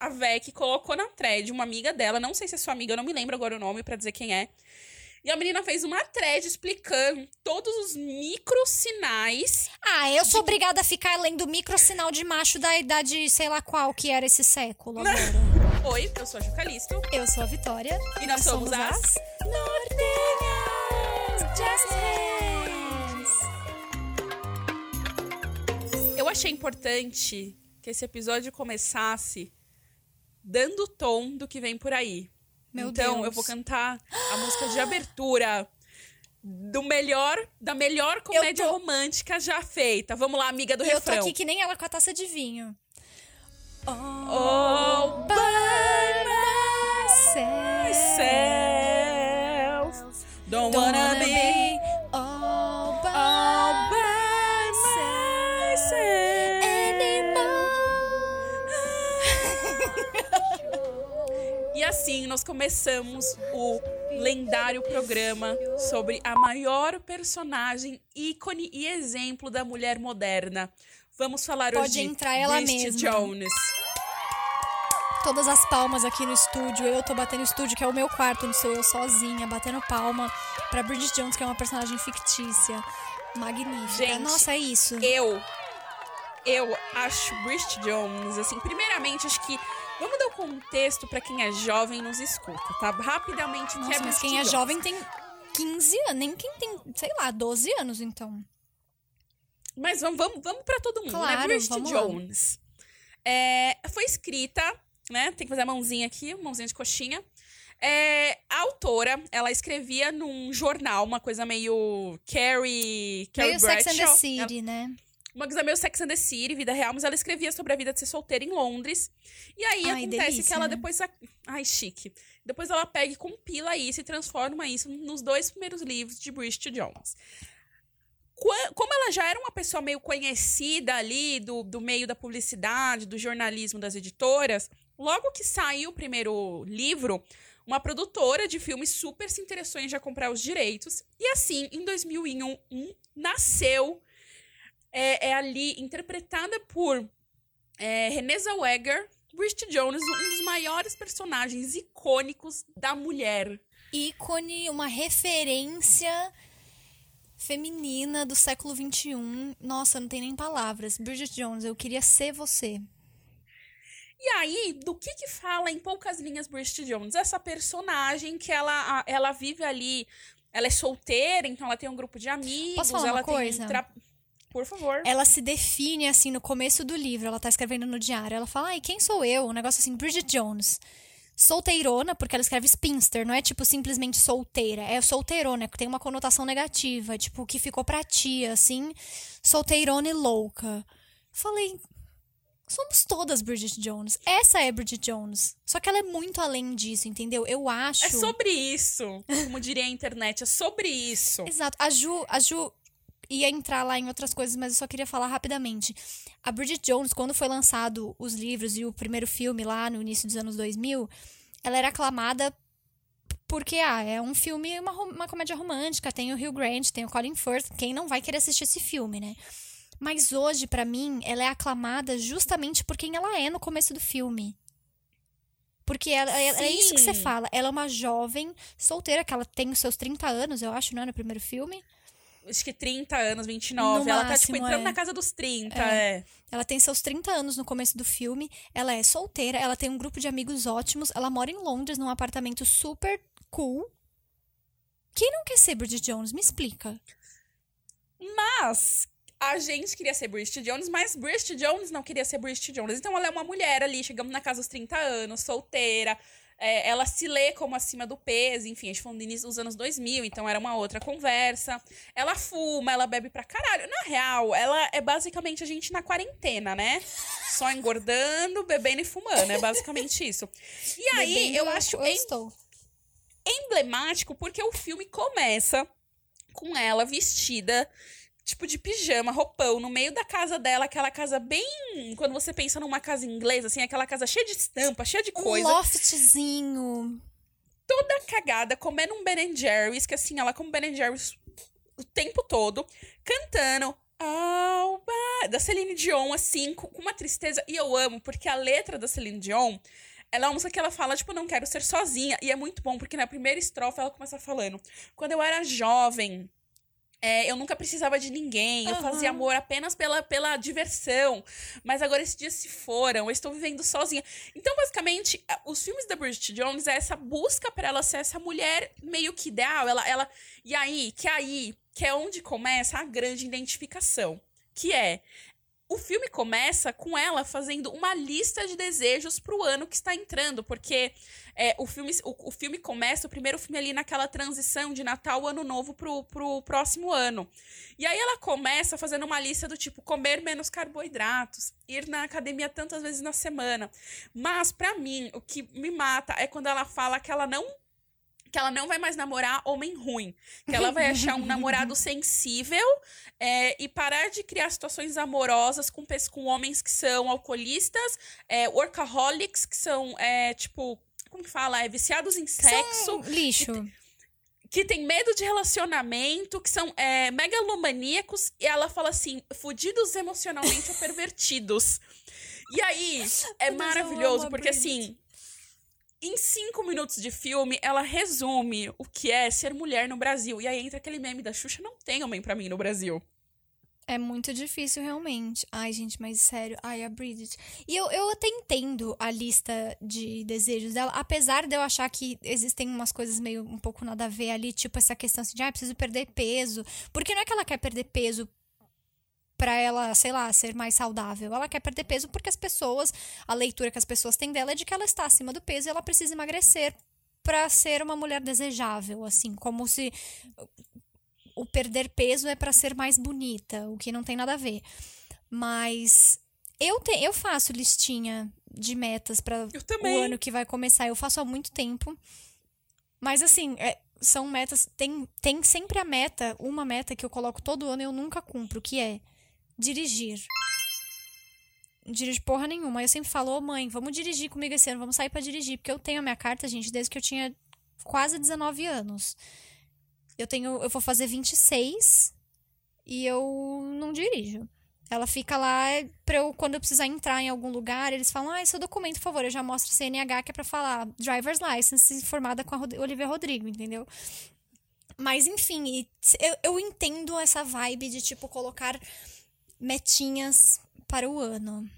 a Vec colocou na thread uma amiga dela, não sei se é sua amiga, eu não me lembro agora o nome para dizer quem é. E a menina fez uma thread explicando todos os microsinais. Ah, eu sou obrigada a ficar lendo microsinal de macho da idade, sei lá qual que era esse século agora. Oi, eu sou a Jucalisto. Eu sou a Vitória. E nós, somos, as... Nortenhas Jazz Hands. Eu achei importante que esse episódio começasse dando o tom do que vem por aí. Meu então, Deus. eu vou cantar a música de abertura do melhor, da melhor comédia tô- romântica já feita. Vamos lá, amiga do Eu tô refrão. aqui que nem ela com a taça de vinho. All by myself. Don't, wanna be all assim nós começamos o lendário programa sobre a maior personagem, ícone e exemplo da mulher moderna. Vamos falar Pode hoje entrar ela mesma. Jones. Todas as palmas aqui no estúdio. Eu tô batendo no estúdio, que é o meu quarto, onde sou eu sozinha, batendo palma pra Bridget Jones, que é uma personagem fictícia. Magnífica. Gente, Nossa, é isso. Eu, eu acho Bridget Jones, assim, primeiramente, acho que. Vamos dar o contexto pra quem é jovem e nos escuta, tá? Rapidamente, é Nossa, mas Bridget quem é jovem tem 15 anos, nem quem tem, sei lá, 12 anos, então. Mas vamos, vamos, vamos pra todo mundo, né? Claro, Bridget vamos lá. Jones. É, foi escrita, né? Tem que fazer a mãozinha aqui, mãozinha de coxinha. É, a autora, ela escrevia num jornal, uma coisa meio Carrie, Carrie Meio Sex and the Bradshaw. City, né? Uma coisa meio Sex and the City, vida real, mas ela escrevia sobre a vida de ser solteira em Londres. E aí Ai, acontece delícia, que ela né? depois. Ai, chique. Depois ela pega e compila isso e transforma isso nos dois primeiros livros de Bridget Jones. Como ela já era uma pessoa meio conhecida ali do, do meio da publicidade, do jornalismo das editoras, logo que saiu o primeiro livro, uma produtora de filmes super se interessou em já comprar os direitos. E assim, em 2001, nasceu é, é ali interpretada por é, Renée Zellweger, Bridget Jones, um dos maiores personagens icônicos da mulher. ícone, uma referência feminina do século XXI. Nossa, não tem nem palavras. Bridget Jones, eu queria ser você. E aí, do que que fala em poucas linhas Bridget Jones? Essa personagem que ela, ela vive ali, ela é solteira, então ela tem um grupo de amigos, Posso falar ela uma tem um tra... Por favor. Ela se define assim no começo do livro, ela tá escrevendo no diário. Ela fala: "Ai, quem sou eu?" Um negócio assim, Bridget Jones. Solteirona, porque ela escreve spinster, não é tipo simplesmente solteira, é solteirona, que tem uma conotação negativa, tipo que ficou pra tia, assim, solteirona e louca. Falei, somos todas Bridget Jones. Essa é Bridget Jones. Só que ela é muito além disso, entendeu? Eu acho. É sobre isso, como diria a internet, é sobre isso. Exato. A Ju, a Ju ia entrar lá em outras coisas, mas eu só queria falar rapidamente. A Bridget Jones, quando foi lançado os livros e o primeiro filme lá no início dos anos 2000, ela era aclamada porque, ah, é um filme, uma, uma comédia romântica, tem o Hugh Grant, tem o Colin Firth, quem não vai querer assistir esse filme, né? Mas hoje, pra mim, ela é aclamada justamente por quem ela é no começo do filme. Porque ela, é- é isso que você fala. Ela é uma jovem solteira, que ela tem os seus 30 anos, eu acho, não é? No primeiro filme. Acho que 30 anos, 29. No ela tá, tipo, máximo, entrando é. na casa dos 30, é. Ela tem seus 30 anos no começo do filme. Ela é solteira, ela tem um grupo de amigos ótimos. Ela mora em Londres, num apartamento super cool. Quem não quer ser Bridget Jones? Me explica. Mas a gente queria ser Bridget Jones, mas Bridget Jones não queria ser Bridget Jones. Então ela é uma mulher ali, chegamos na casa dos 30 anos, solteira. É, ela se lê como acima do peso, enfim, a gente falou no início dos anos 2000, então era uma outra conversa. Ela fuma, ela bebe pra caralho. Na real, ela é basicamente a gente na quarentena, né? Só engordando, bebendo e fumando, é basicamente isso. E aí, Bebendo, eu acho eu em- estou. emblemático porque o filme começa com ela vestida, tipo de pijama, roupão, no meio da casa dela, aquela casa bem. Quando você pensa numa casa inglesa, assim, aquela casa cheia de estampa, cheia de Um coisa, loftzinho. toda cagada, comendo um Ben Jerry's, que assim, ela come Ben Jerry's o tempo todo, cantando Alba, da Celine Dion, assim, com uma tristeza. E eu amo, porque a letra da Celine Dion, ela é uma música que ela fala, tipo, não quero ser sozinha. E é muito bom, porque na primeira estrofe ela começa falando: Quando eu era jovem, é, eu nunca precisava de ninguém, eu fazia amor apenas pela, pela diversão. Mas agora esses dias se foram, eu estou vivendo sozinha. Então, basicamente, os filmes da Bridget Jones é essa busca para ela ser essa mulher meio que ideal. Ela, ela, e aí, que aí, que é onde começa a grande identificação. Que é, o filme começa com ela fazendo uma lista de desejos pro ano que está entrando, porque é, o, filme, o, o, filme começa, o primeiro filme ali naquela transição de Natal, Ano Novo pro, pro próximo ano. E aí ela começa fazendo uma lista do tipo comer menos carboidratos, ir na academia tantas vezes na semana. Mas, para mim, o que me mata é quando ela fala que ela não que ela não vai mais namorar homem ruim. Que ela vai achar um namorado sensível é, e parar de criar situações amorosas com, com homens que são alcoolistas, é, workaholics, que são, é, tipo, como que fala? É, viciados em sexo. São lixo. Que, que tem medo de relacionamento, que são é, megalomaníacos, e ela fala assim: fudidos emocionalmente ou pervertidos. E aí, é maravilhoso, porque assim, em cinco minutos de filme, ela resume o que é ser mulher no Brasil. E aí entra aquele meme da Xuxa, não tem homem para mim no Brasil. É muito difícil, realmente. Ai, gente, mas sério. Ai, a Bridget. E eu, eu até entendo a lista de desejos dela, apesar de eu achar que existem umas coisas meio um pouco nada a ver ali, tipo essa questão assim de, ah, preciso perder peso. Porque não é que ela quer perder peso para ela, sei lá, ser mais saudável. Ela quer perder peso porque as pessoas, a leitura que as pessoas têm dela é de que ela está acima do peso e ela precisa emagrecer para ser uma mulher desejável, assim, como se o perder peso é para ser mais bonita, o que não tem nada a ver. Mas eu te, eu faço listinha de metas para o ano que vai começar. Eu faço há muito tempo. Mas assim, é, são metas. Tem, tem sempre a meta, uma meta que eu coloco todo ano e eu nunca cumpro, que é dirigir. Não dirijo porra nenhuma. Eu sempre falo, ô mãe, vamos dirigir comigo esse ano, vamos sair para dirigir. Porque eu tenho a minha carta, gente, desde que eu tinha quase 19 anos. Eu tenho. Eu vou fazer 26 e eu não dirijo. Ela fica lá pra eu, quando eu precisar entrar em algum lugar, eles falam, ah, seu documento, por favor, eu já mostro CNH que é pra falar driver's license formada com a Rod Olivia Rodrigo, entendeu? Mas, enfim, eu, eu entendo essa vibe de, tipo, colocar metinhas para o ano.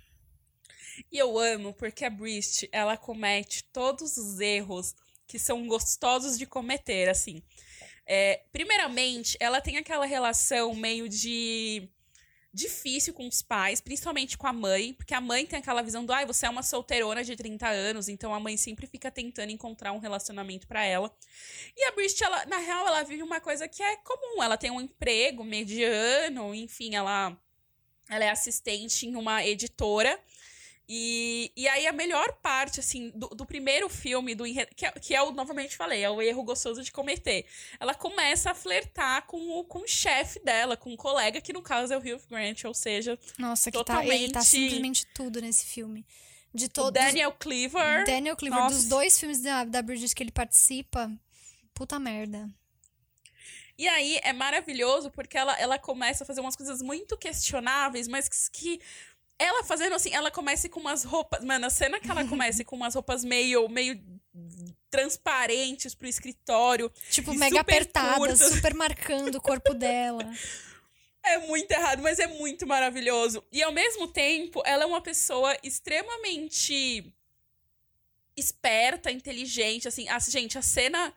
E eu amo porque a Brist, ela comete todos os erros que são gostosos de cometer, assim. É, primeiramente, ela tem aquela relação meio de difícil com os pais, principalmente com a mãe, porque a mãe tem aquela visão do, ai, ah, você é uma solteirona de 30 anos, então a mãe sempre fica tentando encontrar um relacionamento para ela. E a Brist, ela, na real, ela vive uma coisa que é comum, ela tem um emprego mediano, enfim, ela ela é assistente em uma editora. E, e aí a melhor parte, assim, do, do primeiro filme, do que, é, que é o, novamente falei, é o erro gostoso de cometer. Ela começa a flertar com o, com o chefe dela, com o colega, que no caso é o Hugh Grant, ou seja, Nossa, que totalmente... tá, ele tá simplesmente tudo nesse filme. De todos... O Daniel Cleaver. Daniel Cleaver, Nossa. dos dois filmes da, da Bridget que ele participa, puta merda. E aí é maravilhoso porque ela, ela começa a fazer umas coisas muito questionáveis, mas que ela fazendo assim, ela começa com umas roupas. Mano, a cena que ela começa com umas roupas meio, meio transparentes pro escritório. Tipo, mega apertadas, super marcando o corpo dela. É muito errado, mas é muito maravilhoso. E ao mesmo tempo, ela é uma pessoa extremamente esperta, inteligente. Assim, a, gente, a cena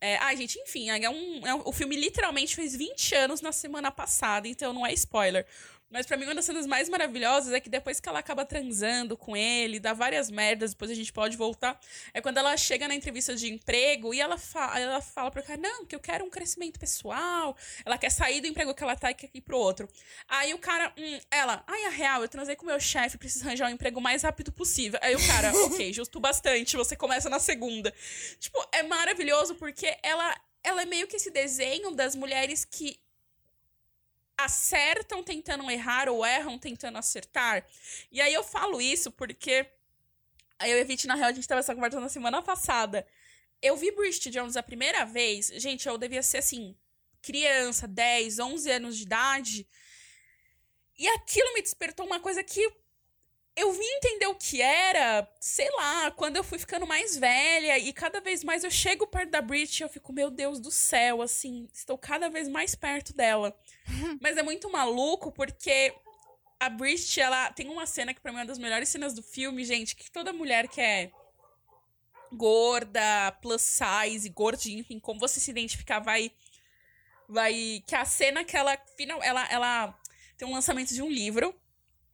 é, ai, gente, enfim, é um, é um, o filme literalmente fez 20 anos na semana passada, então não é spoiler. Mas para mim, uma das cenas mais maravilhosas é que depois que ela acaba transando com ele, dá várias merdas, depois a gente pode voltar. É quando ela chega na entrevista de emprego e ela, fa ela fala pro cara: Não, que eu quero um crescimento pessoal. Ela quer sair do emprego que ela tá e quer ir pro outro. Aí o cara, hum, ela, ai, a real, eu transei com meu chefe, preciso arranjar um emprego o mais rápido possível. Aí o cara, ok, justo bastante, você começa na segunda. Tipo, é maravilhoso porque ela, ela é meio que esse desenho das mulheres que acertam tentando errar ou erram tentando acertar. E aí eu falo isso porque eu e a Vit, na real, a gente tava essa conversa na semana passada. Eu vi Bridget Jones a primeira vez, gente, eu devia ser assim, criança, 10, 11 anos de idade. E aquilo me despertou uma coisa que eu vim entender o que era, sei lá, quando eu fui ficando mais velha e cada vez mais eu chego perto da Brit e eu fico, meu Deus do céu, assim, estou cada vez mais perto dela. Mas é muito maluco porque a Brit, ela tem uma cena que pra mim é uma das melhores cenas do filme, gente, que toda mulher que é gorda, plus size, gordinha, enfim, como você se identificar, vai vai que a cena que ela final ela ela tem um lançamento de um livro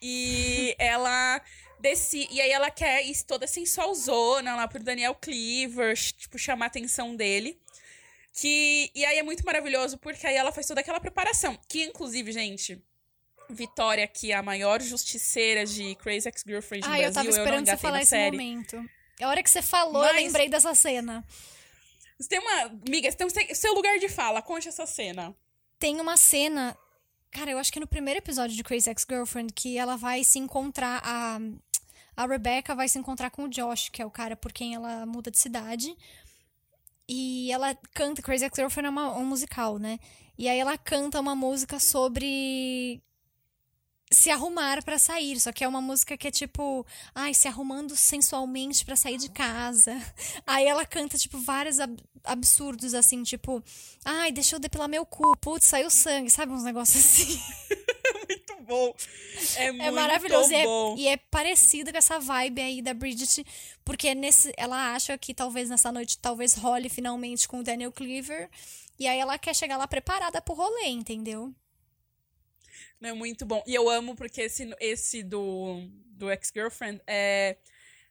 e ela desse e aí ela quer ir toda sensualzona lá pro Daniel Cleaver, tipo chamar a atenção dele. Que e aí é muito maravilhoso porque aí ela faz toda aquela preparação, que inclusive, gente, Vitória, que é a maior justiceira de Crazy Ex-Girlfriend do eu Brasil, tava eu não esperando você engatei falar esse série. momento. A hora que você falou, Mas- eu lembrei dessa cena. Você tem uma. Amiga, você tem seu lugar de fala. Conte essa cena. Tem uma cena. Cara, eu acho que no primeiro episódio de Crazy Ex-Girlfriend que ela vai se encontrar. A, a Rebecca vai se encontrar com o Josh, que é o cara por quem ela muda de cidade. E ela canta. Crazy Ex-Girlfriend é uma- um musical, né? E aí ela canta uma música sobre se arrumar pra sair, só que é uma música que é tipo, ai, se arrumando sensualmente pra sair de casa. Aí ela canta tipo vários ab- absurdos assim, tipo, ai, deixa eu depilar meu cu, putz, saiu sangue, sabe uns negócios assim. Muito bom. É, muito É maravilhoso e é, bom. e é parecido com essa vibe aí da Bridget, porque nesse ela acha que talvez nessa noite talvez role finalmente com o Daniel Cleaver, e aí ela quer chegar lá preparada pro rolê, entendeu? É muito bom. E eu amo porque esse, esse do, do Ex-Girlfriend é.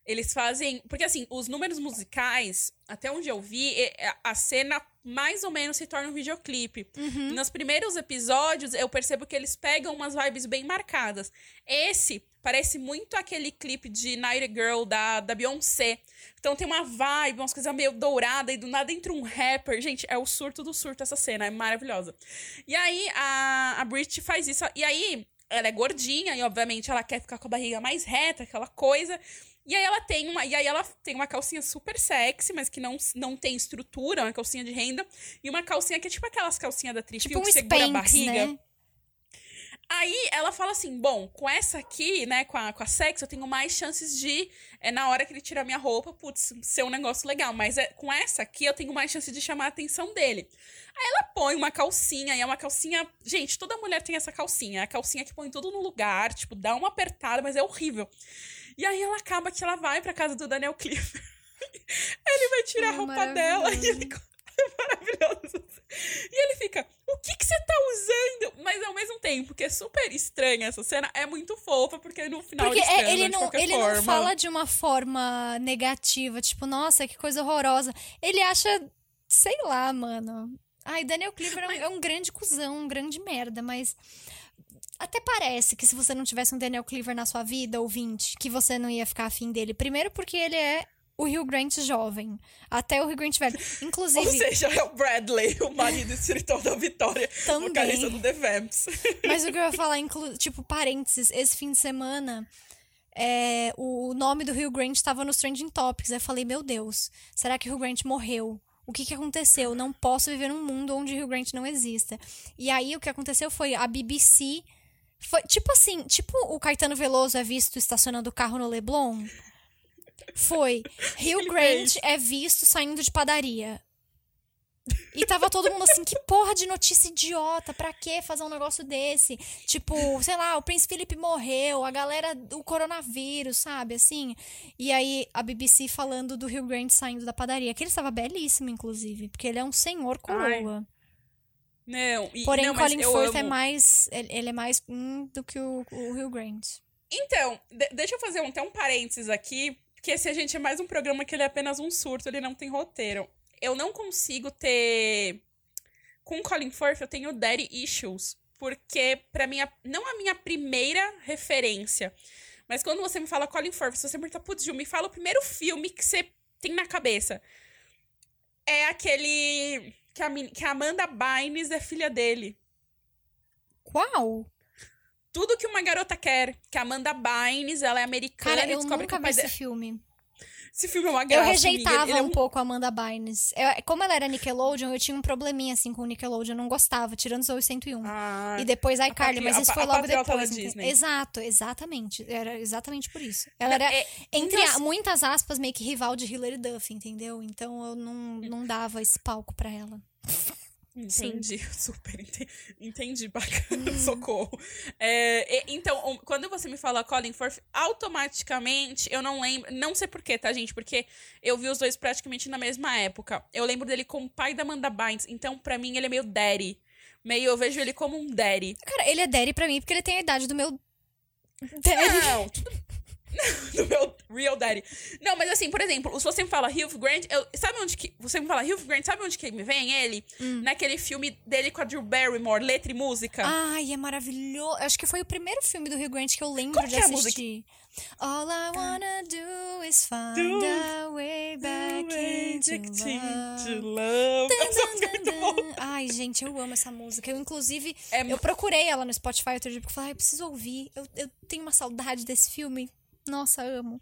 Eles fazem. Porque assim, os números musicais, até onde eu vi, é- a cena mais ou menos se torna um videoclipe. Uhum. Nos primeiros episódios, eu percebo que eles pegam umas vibes bem marcadas. Esse parece muito aquele clipe de Night Girl da, da Beyoncé. Então tem uma vibe, umas coisas meio dourada e do nada entra um rapper. Gente, é o surto do surto essa cena, é maravilhosa. E aí a, a Brit faz isso. E aí ela é gordinha e obviamente ela quer ficar com a barriga mais reta, aquela coisa. E aí ela tem uma, e aí ela tem uma calcinha super sexy, mas que não, não tem estrutura, uma calcinha de renda, e uma calcinha que é tipo aquelas calcinhas da Trifil Tipo um que segura a Spanx, barriga. né? Aí ela fala assim: bom, com essa aqui, né, com a, com a sexy, eu tenho mais chances de, é, na hora que ele tirar minha roupa, putz, ser um negócio legal. Mas é, com essa aqui eu tenho mais chance de chamar a atenção dele. Aí ela põe uma calcinha, e é uma calcinha. Gente, toda mulher tem essa calcinha. É a calcinha que põe tudo no lugar, tipo, dá uma apertada, mas é horrível. E aí ela acaba que ela vai pra casa do Daniel Cliff. ele vai tirar a É roupa dela e ele. É maravilhoso. E ele fica, o que que você tá usando? Mas ao mesmo tempo, que é super estranha essa cena, é muito fofa, porque no final Porque é, ele, de não, qualquer ele forma. não fala de uma forma negativa, tipo, nossa, que coisa horrorosa. Ele acha, sei lá, mano. Ai, Daniel Cleaver é um, é um grande cuzão, um grande merda, mas. Até parece que se você não tivesse um Daniel Cleaver na sua vida, ouvinte, que você não ia ficar afim dele. Primeiro porque ele é o Hugh Grant jovem. Até o Hugh Grant velho. Ou Inclusive, seja, é o Bradley, o marido espiritual da Vitória, Também. vocalista do The Vamps. Mas o que eu ia falar, inclu... tipo, parênteses, esse fim de semana, é, o nome do Hugh Grant estava nos Trending Topics. Aí eu falei, meu Deus, será que o Hugh Grant morreu? O que, que aconteceu? Não posso viver num mundo onde Hugh Grant não exista. E aí o que aconteceu foi a BBC. Foi tipo assim, tipo o Caetano Veloso é visto estacionando o carro no Leblon. Foi. Grant fez. é visto saindo de padaria. E tava todo mundo assim, que porra de notícia idiota, pra que fazer um negócio desse? Tipo, sei lá, o Príncipe Felipe morreu, a galera, o coronavírus, sabe, assim? E aí a BBC falando do Hugh Grant saindo da padaria, que ele estava belíssimo, inclusive, porque ele é um senhor coroa. Não, e, Porém, não, Colin Firth é mais, ele é mais hum, do que o, o Hugh Grant. Então, de- deixa eu fazer um, até um parênteses aqui, porque esse a gente é mais um programa que ele é apenas um surto, ele não tem roteiro. Eu não consigo ter. Com Colin Firth, eu tenho daddy issues. Porque, pra mim, não a minha primeira referência. Mas quando você me fala Colin Firth, se você me pergunta, putz, Gil, me fala o primeiro filme que você tem na cabeça. É aquele. Que a, que a Amanda Bynes é filha dele. Qual? Tudo que uma garota quer. Que a Amanda Bynes, ela é americana Cara, e eu descobre que nunca o vi esse filme. Esse filme é uma Eu graça. rejeitava amiga. Ele é um pouco a Amanda Bynes. Eu- como ela era Nickelodeon, eu tinha um probleminha assim com o Nickelodeon, eu não gostava, tirando Zoe 101. Ah, E depois a iCarly, mas isso foi a logo depois. Disney. Exato, exatamente. Era exatamente por isso. Ela era, é, entre a- muitas aspas, meio que rival de Hilary Duff, entendeu? Então eu não, não dava esse palco pra ela. Entendi, super entendi, entendi bacana, socorro. É, e- então, um, quando você me fala Colin Firth, automaticamente eu não lembro, não sei porquê, tá, gente? Porque eu vi os dois praticamente na mesma época. Eu lembro dele como pai da Amanda Bynes, então pra mim ele é meio daddy. Meio, eu vejo ele como um daddy. Cara, ele é Daddy pra mim porque ele tem a idade do meu Daddy. Não, tudo... do meu real daddy. Não, mas assim, por exemplo, se você me fala Hugh Grant, eu, sabe onde que. Você me fala Hugh Grant, sabe onde que me vem ele? Hum. Naquele filme dele com a Drew Barrymore, letra e música. Ai, é maravilhoso. Acho que foi o primeiro filme do Rio Grande que eu lembro Como de que é a assistir. All I wanna do is find Do a way back into to love. love. Essa música é. Ai, gente, eu amo essa música. Eu, inclusive, É eu procurei ela no Spotify outro dia porque eu falei, ai, eu preciso ouvir. Eu, eu tenho uma saudade desse filme. Nossa, amo.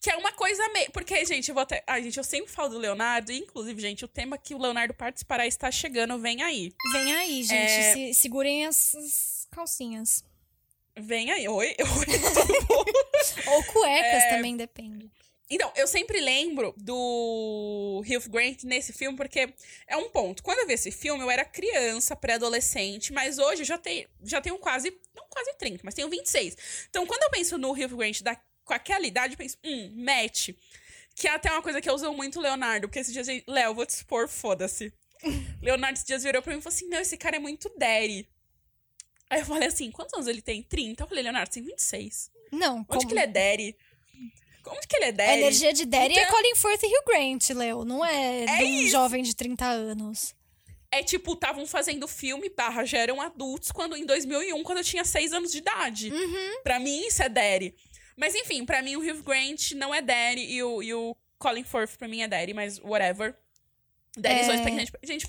Que é uma coisa meio. Porque, gente, eu vou até. Ai, gente, eu sempre falo do Leonardo. e, Inclusive, gente, o tema que o Leonardo participará está chegando. Vem aí. Vem aí, gente. É. se- segurem as, as calcinhas. Vem aí. Oi, oi. Ou cuecas É. também, depende. Então, eu sempre lembro do Hugh Grant nesse filme, porque é um ponto. Quando eu vi esse filme, eu era criança, pré-adolescente, mas hoje eu já, tenho já tenho quase, não quase 30, mas tenho 26. Então, quando eu penso no Hugh Grant da, com aquela idade, eu penso, hum, match. Que é até uma coisa que eu uso muito Leonardo, porque esses dias, Léo, vou te expor, foda-se. Leonardo esses dias virou pra mim e falou assim, não, esse cara é muito daddy. Aí eu falei assim, quantos anos ele tem? 30? Eu falei, Leonardo, você tem 26. Não, Onde como... que ele é daddy? Como que ele é A daddy? energia de Daddy é Então- Colin Firth e Hugh Grant, Leo. Não é, É um isso. jovem de 30 anos. É tipo, estavam fazendo filme, barra, já eram adultos quando, em 2001, quando eu tinha 6 anos de idade. Uhum. Pra mim, isso é daddy. Mas enfim, pra mim o Hugh Grant não é daddy e o, e o Colin Firth pra mim é daddy, mas whatever. Daddy É. dois, porque a gente, gente,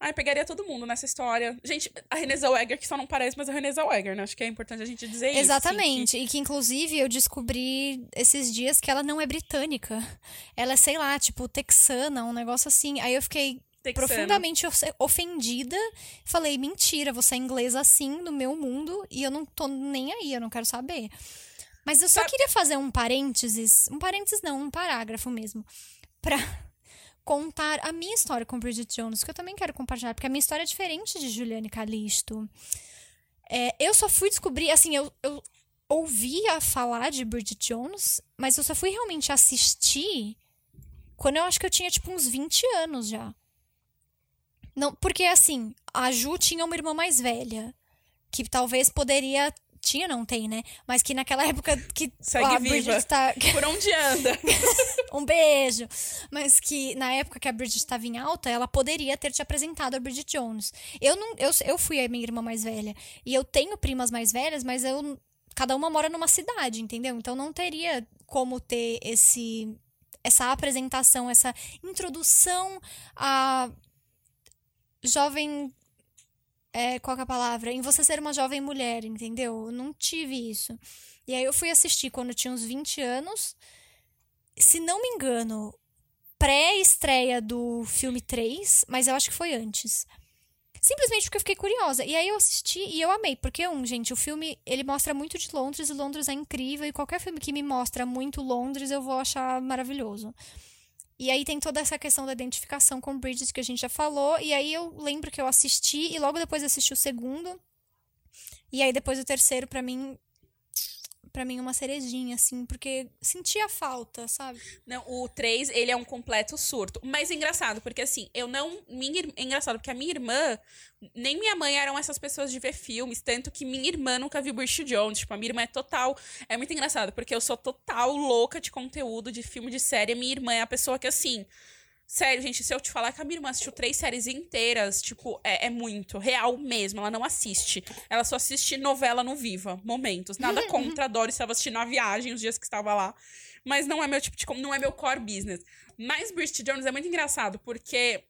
ai, pegaria todo mundo nessa história. Gente, a Renée Zellweger, que só não parece, mas é a Renée Zellweger, né? Acho que é importante a gente dizer isso. Exatamente. E que, inclusive, eu descobri esses dias que ela não é britânica. Ela é, sei lá, tipo, texana, um negócio assim. Aí eu fiquei profundamente of- ofendida. Falei, mentira, você é inglesa assim no meu mundo e eu não tô nem aí, eu não quero saber. Mas eu só queria fazer um parênteses, um parênteses não, um parágrafo mesmo, pra contar a minha história com Bridget Jones, que eu também quero compartilhar, porque a minha história é diferente de Juliane Calisto. É, eu só fui descobrir, assim, eu, eu ouvia falar de Bridget Jones, mas eu só fui realmente assistir quando eu acho que eu tinha, tipo, uns 20 anos já. Não, porque, assim, a Ju tinha uma irmã mais velha, que talvez poderia... Tinha, não tem, né? Mas que naquela época que Segue a viva. Bridget tá... Por onde anda? Um beijo. Mas que na época que a Bridget estava em alta, ela poderia ter te apresentado a Bridget Jones. Eu não, eu, eu fui a minha irmã mais velha e eu tenho primas mais velhas, mas eu cada uma mora numa cidade, entendeu? Então não teria como ter esse essa apresentação, essa introdução a jovem é, qual é a palavra? Em você ser uma jovem mulher, entendeu? Eu não tive isso. E aí eu fui assistir quando tinha uns 20 anos se não me engano, pré-estreia do filme 3, mas eu acho que foi antes. Simplesmente porque eu fiquei curiosa. E aí eu assisti e eu amei. Porque, um, gente, o filme, ele mostra muito de Londres e Londres é incrível. E qualquer filme que me mostra muito Londres, eu vou achar maravilhoso. E aí tem toda essa questão da identificação com Bridget que a gente já falou. E aí eu lembro que eu assisti e logo depois assisti o segundo. E aí depois o terceiro, pra mim, pra mim uma cerejinha, assim, porque sentia falta, sabe? Não, o 3, ele é um completo surto. Mas engraçado, porque assim, eu não. Minha, é engraçado, porque a minha irmã, nem minha mãe eram essas pessoas de ver filmes, tanto que minha irmã nunca viu Bridget Jones. Tipo, a minha irmã é total. É muito engraçado, porque eu sou total louca de conteúdo, de filme, de série. Minha irmã é a pessoa que, assim. Sério, gente, se eu te falar que a minha irmã assistiu três séries inteiras, tipo, é, é muito. Real mesmo. Ela não assiste. Ela só assiste novela no Viva, momentos. Nada contra, adoro. Estava assistindo a viagem os dias que estava lá. Mas não é meu tipo de. Não é meu core business. Mas Bridget Jones é muito engraçado, porque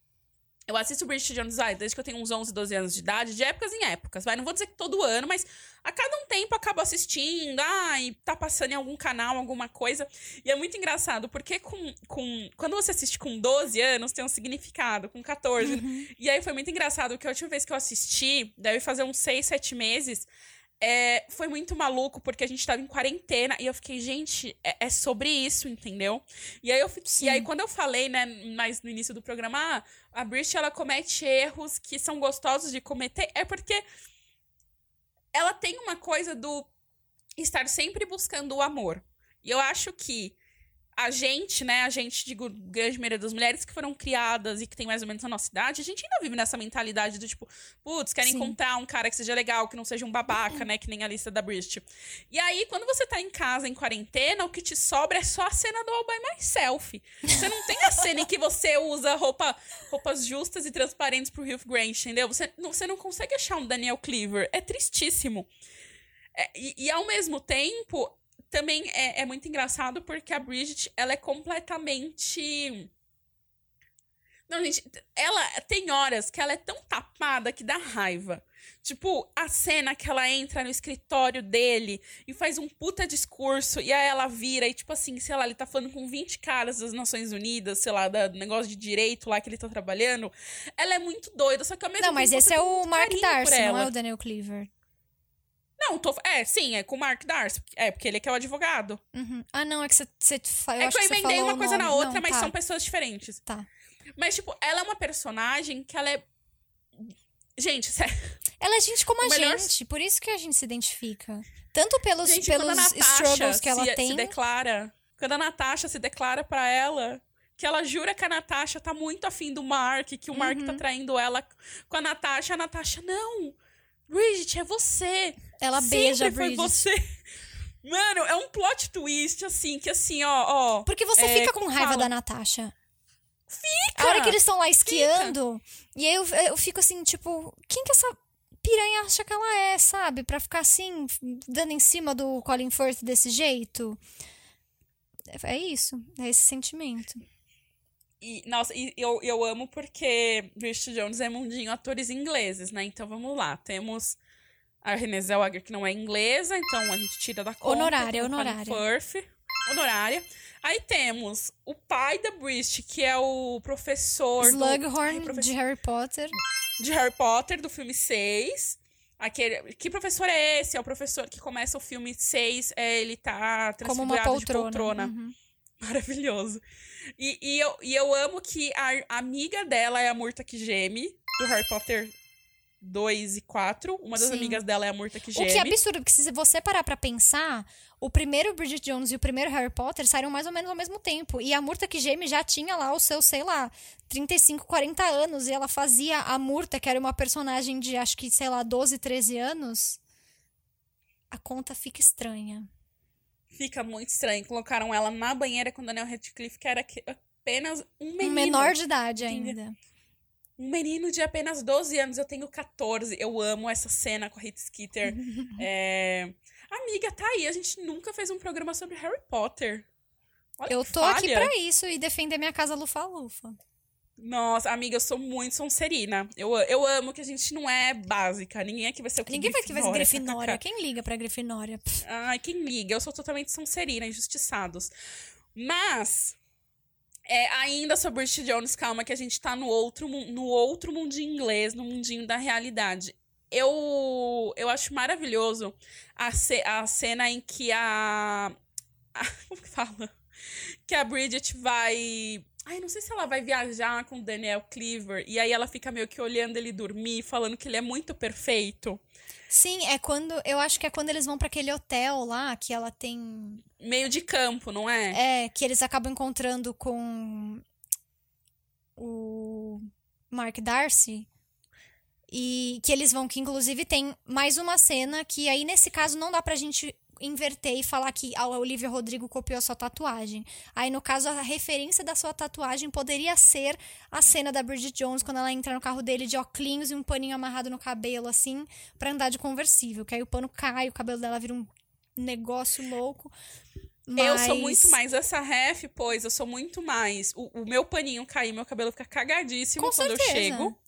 Eu assisto Bridget Jones ah, desde que eu tenho uns 11, 12 anos de idade, de épocas em épocas, vai. Não vou dizer que todo ano, mas a cada um tempo eu acabo assistindo, ah, e tá passando em algum canal, alguma coisa. E é muito engraçado, porque com, com, quando você assiste com 12 anos, tem um significado, com 14. Uhum. E aí foi muito engraçado, porque a última vez que eu assisti, deve fazer uns 6, 7 meses, é, foi muito maluco, porque a gente tava em quarentena e eu fiquei, gente, é, é sobre isso, entendeu? E aí, eu, e aí, quando eu falei, né, mais no início do programa, ah, a Bridget, ela comete erros que são gostosos de cometer, é porque ela tem uma coisa do estar sempre buscando o amor. E eu acho que a gente, né, a gente, digo, grande maioria das mulheres que foram criadas e que tem mais ou menos a nossa idade, a gente ainda vive nessa mentalidade do tipo, putz, querem Sim. encontrar um cara que seja legal, que não seja um babaca, né, que nem a lista da Bridget. E aí, quando você tá em casa, em quarentena, o que te sobra é só a cena do All By Myself. Você não tem a cena em que você usa roupa, roupas justas e transparentes pro Hugh Grant, entendeu? Você não, você não consegue achar um Daniel Cleaver. É tristíssimo. É, e, e, ao mesmo tempo, também é, é muito engraçado porque a Bridget, ela é completamente. Não, gente, ela tem horas que ela é tão tapada que dá raiva. Tipo, a cena que ela entra no escritório dele e faz um puta discurso, e aí ela vira, e tipo assim, sei lá, ele tá falando com 20 caras das Nações Unidas, sei lá, do negócio de direito lá que ele tá trabalhando. Ela é muito doida, só que ao mesmo Não, mas esse é o Mark Darcy, não é o Daniel Cleaver. Não, tô. É, sim, é com o Mark Darcy. É, porque ele é que é o advogado. Uhum. Ah, não, é que você. é que eu emendei uma coisa na outra, não, mas tá. são pessoas diferentes. Tá. Mas, tipo, ela é uma personagem que ela é. Gente, sério. Ela é gente como a melhor... gente, por isso que a gente se identifica. Tanto pelos, gente, pelos struggles que ela se, tem. Se declara. Quando a Natasha se declara para ela que ela jura que a Natasha tá muito afim do Mark, que o Mark tá uhum. tá traindo ela com a Natasha, a Natasha, não! Bridget, é você! Ela Sempre beija a Bridget. foi você. Mano, é um plot twist, assim, que assim, ó, ó. Porque você é, fica com raiva fala? da Natasha. Fica! A hora que eles estão lá esquiando, fica. e aí eu, eu fico assim, tipo, quem que essa piranha acha que ela é, sabe? Pra ficar assim, dando em cima do Colin Firth desse jeito. É isso, é esse sentimento. E, nossa, e eu, eu amo porque Bridget Jones é mundinho atores ingleses, né? Então vamos lá. Temos a Renée Zellweger, que não é inglesa, então a gente tira da conta. Honorária, honorária. Firth, honorária. Aí temos o pai da Bridget, que é o professor... Slughorn, do, professor, de Harry Potter. De Harry Potter, do filme 6. Aquele, que professor é esse? É o professor que começa o filme 6, é, ele tá transfigurado Como uma poltrona. de poltrona. Uhum. Maravilhoso. E, e, eu, e eu amo que a amiga dela é a Murta que geme, do Harry Potter 2 e 4. Uma das Sim. amigas dela é a Murta que geme. O que é absurdo, porque se você parar pra pensar, o primeiro Bridget Jones e o primeiro Harry Potter saíram mais ou menos ao mesmo tempo. E a Murta que geme já tinha lá os seus, sei lá, 35, 40 anos. E ela fazia a Murta, que era uma personagem de acho que, sei lá, 12, 13 anos. A conta fica estranha fica muito estranho. Colocaram ela na banheira com Daniel Radcliffe, que era apenas um menino. Um menor de idade ainda. Um menino de apenas 12 anos. Eu tenho 14. Eu amo essa cena com a Hit Skeeter. é... Amiga, tá aí. A gente nunca fez um programa sobre Harry Potter. Olha eu tô falha. aqui pra isso e defender minha casa lufa-lufa. Nossa, amiga, eu sou muito sonserina. Eu, eu amo que a gente não é básica. Ninguém aqui vai ser o que Ninguém vai que vai ser Grifinória. Quem liga pra Grifinória? Ai, quem liga? Eu sou totalmente sonserina, injustiçados. Mas, é, ainda sobre Bridget Jones, calma, que a gente tá no outro, no outro mundinho inglês, no mundinho da realidade. Eu, eu acho maravilhoso a, ce, a cena em que a, a. Como que fala? Que a Bridget vai Ai, não sei se ela vai viajar com o Daniel Cleaver. E aí ela fica meio que olhando ele dormir, falando que ele é muito perfeito. Sim, é quando. Eu acho que é quando eles vão para aquele hotel lá, que ela tem. Meio de campo, não é? É, que eles acabam encontrando com. O. Mark Darcy. E que eles vão, que inclusive tem mais uma cena que aí nesse caso não dá pra gente inverter e falar que a Olivia Rodrigo copiou a sua tatuagem. Aí, no caso, a referência da sua tatuagem poderia ser a cena da Bridget Jones quando ela entra no carro dele de óculos e um paninho amarrado no cabelo, assim, para andar de conversível. Que aí o pano cai, o cabelo dela vira um negócio louco. Mas... Eu sou muito mais essa ref, pois eu sou muito mais. O, o meu paninho cair, meu cabelo fica cagadíssimo Com quando certeza. eu chego.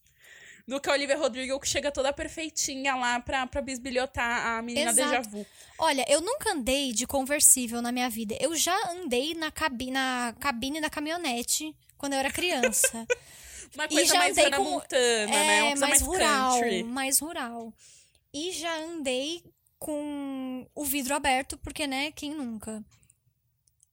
Do que a Olivia Rodrigo, que chega toda perfeitinha lá pra, pra bisbilhotar a menina Exato. Deja Vu. Olha, eu nunca andei de conversível na minha vida. Eu já andei na, cabi na cabine da caminhonete quando eu era criança. Uma E coisa já mais andei com- Montana, né? Uma é, coisa mais mais, rural, country. mais rural. E já andei com o vidro aberto, porque, né, quem nunca?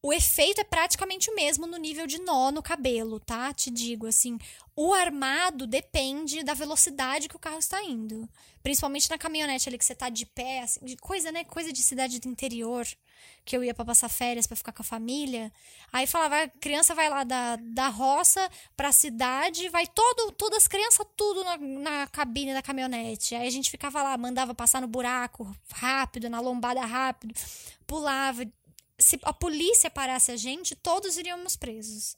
O efeito é praticamente o mesmo no nível de nó no cabelo, tá? Te digo, assim, o armado depende da velocidade que o carro está indo. Principalmente na caminhonete ali que você tá de pé, assim, de coisa, né? Coisa de cidade do interior, que eu ia pra passar férias pra ficar com a família. Aí falava, a criança vai lá da, da roça pra cidade, vai todo, todas as crianças tudo na, na cabine da caminhonete. Aí a gente ficava lá, mandava passar no buraco rápido, na lombada rápido, pulava. Se a polícia parasse a gente, todos iríamos presos.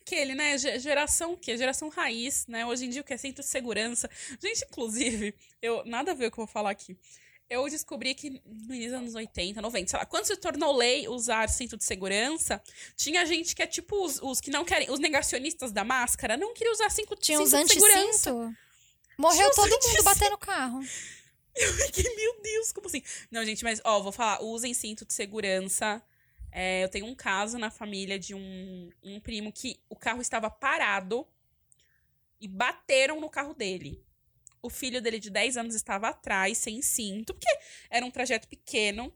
Aquele, né? ge- Geração o quê? Geração raiz, né? Hoje em dia o que é centro de segurança. Gente, inclusive, eu nada a ver com o que eu vou falar aqui. Eu descobri que no início dos anos 80, 90, sei lá, quando se tornou lei usar cinto de segurança, tinha gente que é tipo os, os que não querem, os negacionistas da máscara, não queriam usar cinto, Tinha cinto de segurança. Morreu Tinha todo mundo batendo carro. Eu fiquei, meu Deus, como assim? Não, gente, mas, ó, vou falar, usem cinto de segurança. É, eu tenho um caso na família de um, um primo que o carro estava parado e bateram no carro dele. O filho dele de 10 anos estava atrás, sem cinto, porque era um trajeto pequeno.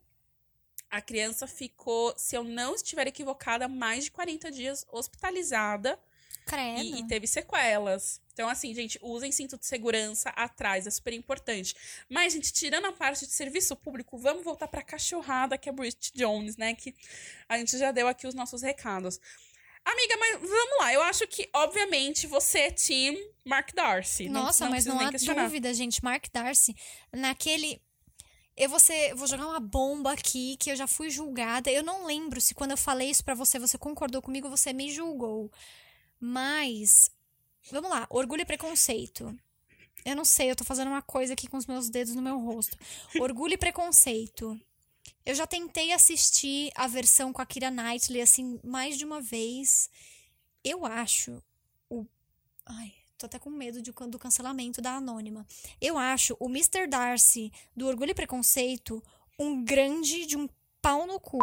A criança ficou, se eu não estiver equivocada, mais de 40 dias hospitalizada Credo. e, e teve sequelas. Então, assim, gente, usem cinto de segurança atrás, é super importante. Mas, gente, tirando a parte de serviço público, vamos voltar pra cachorrada, que é Bridget Jones, né? Que a gente já deu aqui os nossos recados. Amiga, mas vamos lá. Eu acho que, obviamente, você é team Mark Darcy. Não- Nossa, não mas precisa não há questionar. dúvida, gente. Mark Darcy, naquele. Eu vou, ser, vou jogar uma bomba aqui, que eu já fui julgada. Eu não lembro se quando eu falei isso pra você, você concordou comigo, você me julgou. Mas. Vamos lá, orgulho e preconceito. Eu não sei, eu tô fazendo uma coisa aqui com os meus dedos no meu rosto. Orgulho e preconceito. Eu já tentei assistir a versão com a Kira Knightley, assim, mais de uma vez. Eu acho o. Ai, tô até com medo de, do cancelamento da Anônima. Eu acho o Mr. Darcy do Orgulho e Preconceito um grande de um pau no cu.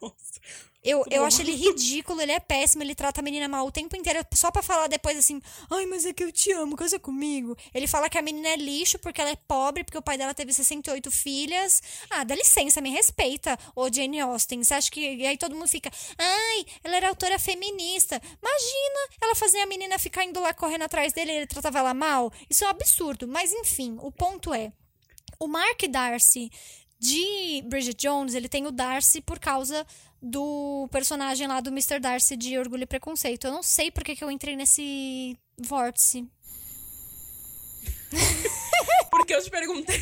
Nossa. Eu, eu acho ele ridículo, ele é péssimo, ele trata a menina mal o tempo inteiro, só pra falar depois assim, ai, mas é que eu te amo, casa comigo. Ele fala que a menina é lixo porque ela é pobre, porque o pai dela teve 68 filhas. Ah, dá licença, me respeita, ô Jane Austen. Você acha que. E aí todo mundo fica, ai, ela era autora feminista. Imagina ela fazer a menina ficar indo lá correndo atrás dele e ele tratava ela mal. Isso é um absurdo. Mas enfim, o ponto é. O Mark Darcy de Bridget Jones, ele tem o Darcy por causa do personagem lá do Mr. Darcy de Orgulho e Preconceito. Eu não sei por que, eu entrei nesse vórtice. Porque eu te perguntei.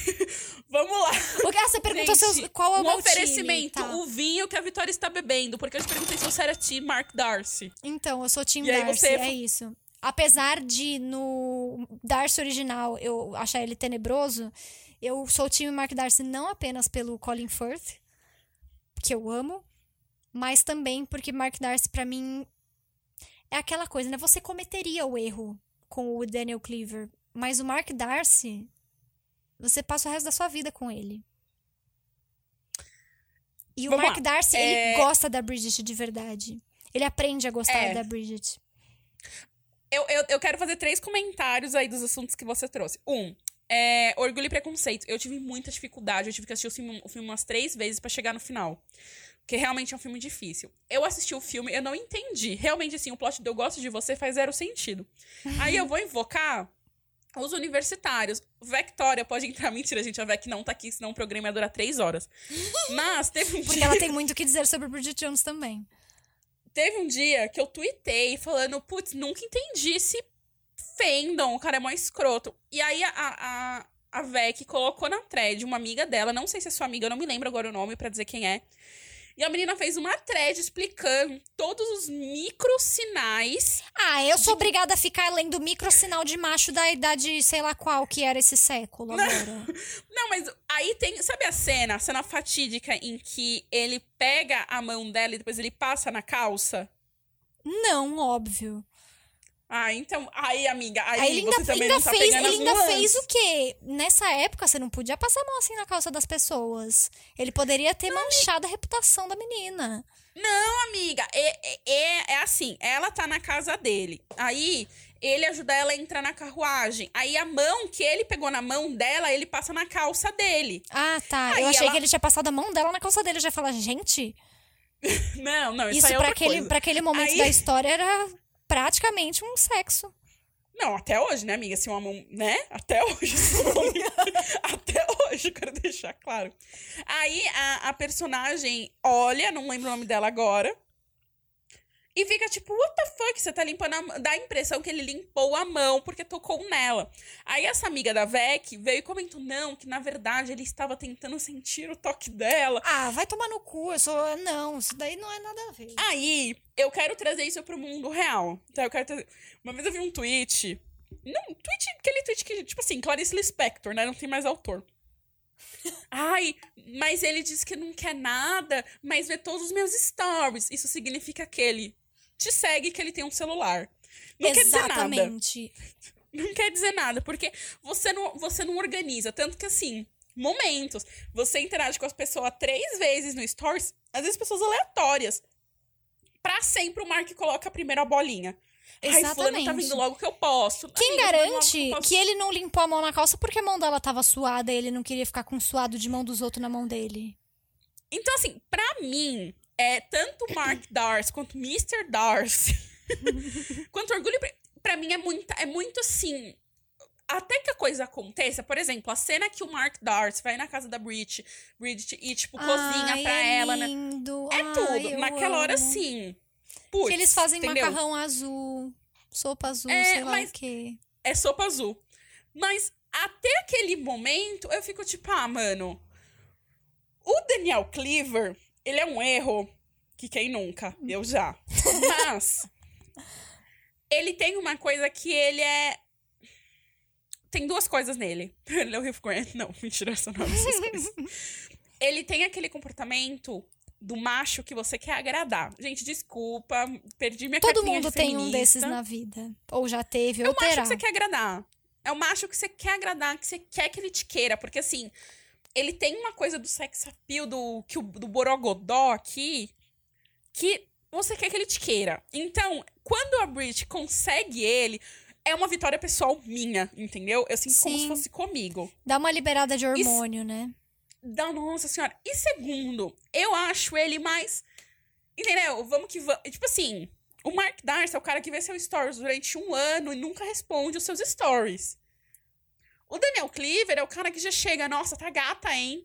vamos lá. O que ah, você perguntou Gente, seus, qual é o um oferecimento, time, tá? o vinho que a Vitória está bebendo. Porque eu te perguntei se você era team Mark Darcy. Então, eu sou aí Darcy, você- é isso. Apesar de no Darcy original eu achar ele tenebroso, eu sou o time Mark Darcy não apenas pelo Colin Firth, que eu amo, mas também porque Mark Darcy pra mim é aquela coisa, né? Você cometeria o erro com o Daniel Cleaver, mas o Mark Darcy você passa o resto da sua vida com ele. E o Vamos Mark lá. Darcy, É- ele gosta da Bridget de verdade. Ele aprende a gostar É. da Bridget. Eu, eu, eu quero fazer três comentários aí dos assuntos que você trouxe. Um, é, Orgulho e Preconceito. Eu tive muita dificuldade. Eu tive que assistir o filme, o filme umas três vezes pra chegar no final. Porque realmente é um filme difícil. Eu assisti o filme, eu não entendi. Realmente, assim, o plot de Eu Gosto de Você faz zero sentido. Aí eu vou invocar os universitários. Victoria pode entrar. Mentira, gente. A Vec não tá aqui, senão o programa ia durar três horas. Mas teve um Porque dia... ela tem muito o que dizer sobre Bridget Jones também. Teve um dia que eu tuitei falando, putz, nunca entendi esse fandom, o cara é mó escroto. E aí a, a, a Vec colocou na thread uma amiga dela, não sei se é sua amiga, eu não me lembro agora o nome pra dizer quem é. E a menina fez uma thread explicando todos os microsinais. Ah, eu sou obrigada a ficar lendo microsinal de macho da idade, sei lá qual que era esse século agora. Não, mas aí tem. Sabe a cena? A cena fatídica em que ele pega a mão dela e depois ele passa na calça? Não, óbvio. Ah, então. Aí, amiga, aí, Aí ele ainda, você também ainda não tá fez, ele ainda nuances. fez o quê? Nessa época você não podia passar a mão assim na calça das pessoas. Ele poderia ter manchado a reputação da menina. Não, amiga, é, é, é, é assim, ela tá na casa dele. Aí ele ajuda ela a entrar na carruagem. Aí a mão que ele pegou na mão dela, ele passa na calça dele. Ah, tá. Aí eu achei ela- que ele tinha passado a mão dela na calça dele. Eu já ia falar, gente, Não, não, isso, isso aí é pra aquele, coisa. pra aquele momento Aí- da história era praticamente um sexo. Não, até hoje, né, amiga? Se uma mão, né? Até hoje. até hoje, eu quero deixar claro. Aí a, a personagem olha, não lembro o nome dela agora. E fica tipo, what the fuck? Você tá limpando a mão. Dá a impressão que ele limpou a mão porque tocou nela. Aí essa amiga da Vec veio e comentou: não, que na verdade ele estava tentando sentir o toque dela. Ah, vai tomar no cu. Eu sou. Não, isso daí não é nada a ver. Aí, eu quero trazer isso pro mundo real. Então, eu quero trazer... Uma vez eu vi um tweet. Não, tweet, aquele tweet que, tipo assim, Clarice Lispector, né? Não tem mais autor. Ai, mas ele diz que não quer nada, mas vê todos os meus stories. Isso significa que ele te segue que ele tem um celular. Não quer dizer nada. Exatamente. Não quer dizer nada, porque você não, você não organiza. Tanto que, assim, momentos, você interage com as pessoas três vezes no Stories, às vezes pessoas aleatórias. Pra sempre o Mark coloca a bolinha. Ai, fulano tá Exatamente. vindo logo que eu posso. Quem Amiga, garante eu posso. que ele não limpou a mão na calça porque a mão dela tava suada e ele não queria ficar com suado de mão dos outros na mão dele? Então, assim, pra mim, é tanto Mark Darcy quanto Mr. Darcy, quanto Orgulho, pra mim é muito, é muito assim. Até que a coisa aconteça, por exemplo, a cena que o Mark Darcy vai na casa da Bridget, Bridget e, tipo, cozinha pra é ela, né? lindo. É Ai, tudo. Naquela hora, amo. sim. Putz, que eles fazem entendeu? macarrão azul, sopa azul, É, sei lá o quê. É sopa azul. Mas até aquele momento, eu fico tipo, ah, mano. O Daniel Cleaver, ele é um erro que quem nunca? Eu já. Mas ele tem uma coisa que ele é. Tem duas coisas nele. Ele é o Hugh Grant. Não, mentira, essa não é essas coisas. Ele tem aquele comportamento do macho que você quer agradar. Gente, desculpa, perdi minha Todo mundo tem um desses na vida. Ou já teve, É ou o macho terá. que você quer agradar. É o macho que você quer agradar, que você quer que ele te queira. Porque, assim, ele tem uma coisa do sex appeal do, que o, do Borogodó aqui, que você quer que ele te queira. Então, quando a Brit consegue ele, é uma vitória pessoal minha, entendeu? Eu sinto como se Sim. fosse comigo. Dá uma liberada de hormônio, né? Da nossa senhora. E segundo, eu acho ele mais. Entendeu? Vamos que vamos. Tipo assim, o Mark Darcy é o cara que vê seus stories durante um ano e nunca responde os seus stories. O Daniel Cleaver é o cara que já chega, nossa, tá gata, hein?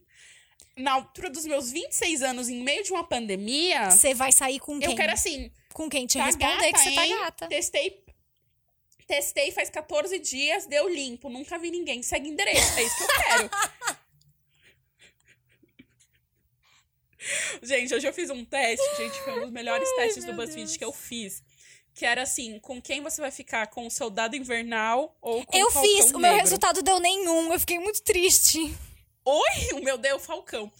Na altura dos meus 26 anos, em meio de uma pandemia, Você vai sair com quem? eu quero assim. Com quem te Tá responder gata, que você tá gata. Testei. Testei faz 14 dias, deu limpo, nunca vi ninguém. Segue endereço, é isso que eu quero. gente, hoje eu fiz um teste, gente, foi um dos melhores testes do BuzzFeed Deus. que eu fiz. Que era assim, com quem você vai ficar? Com o soldado invernal ou com Eu o Falcão fiz, o meu Negro? resultado deu nenhum. Eu fiquei muito triste. Oi, o meu Deus, Falcão.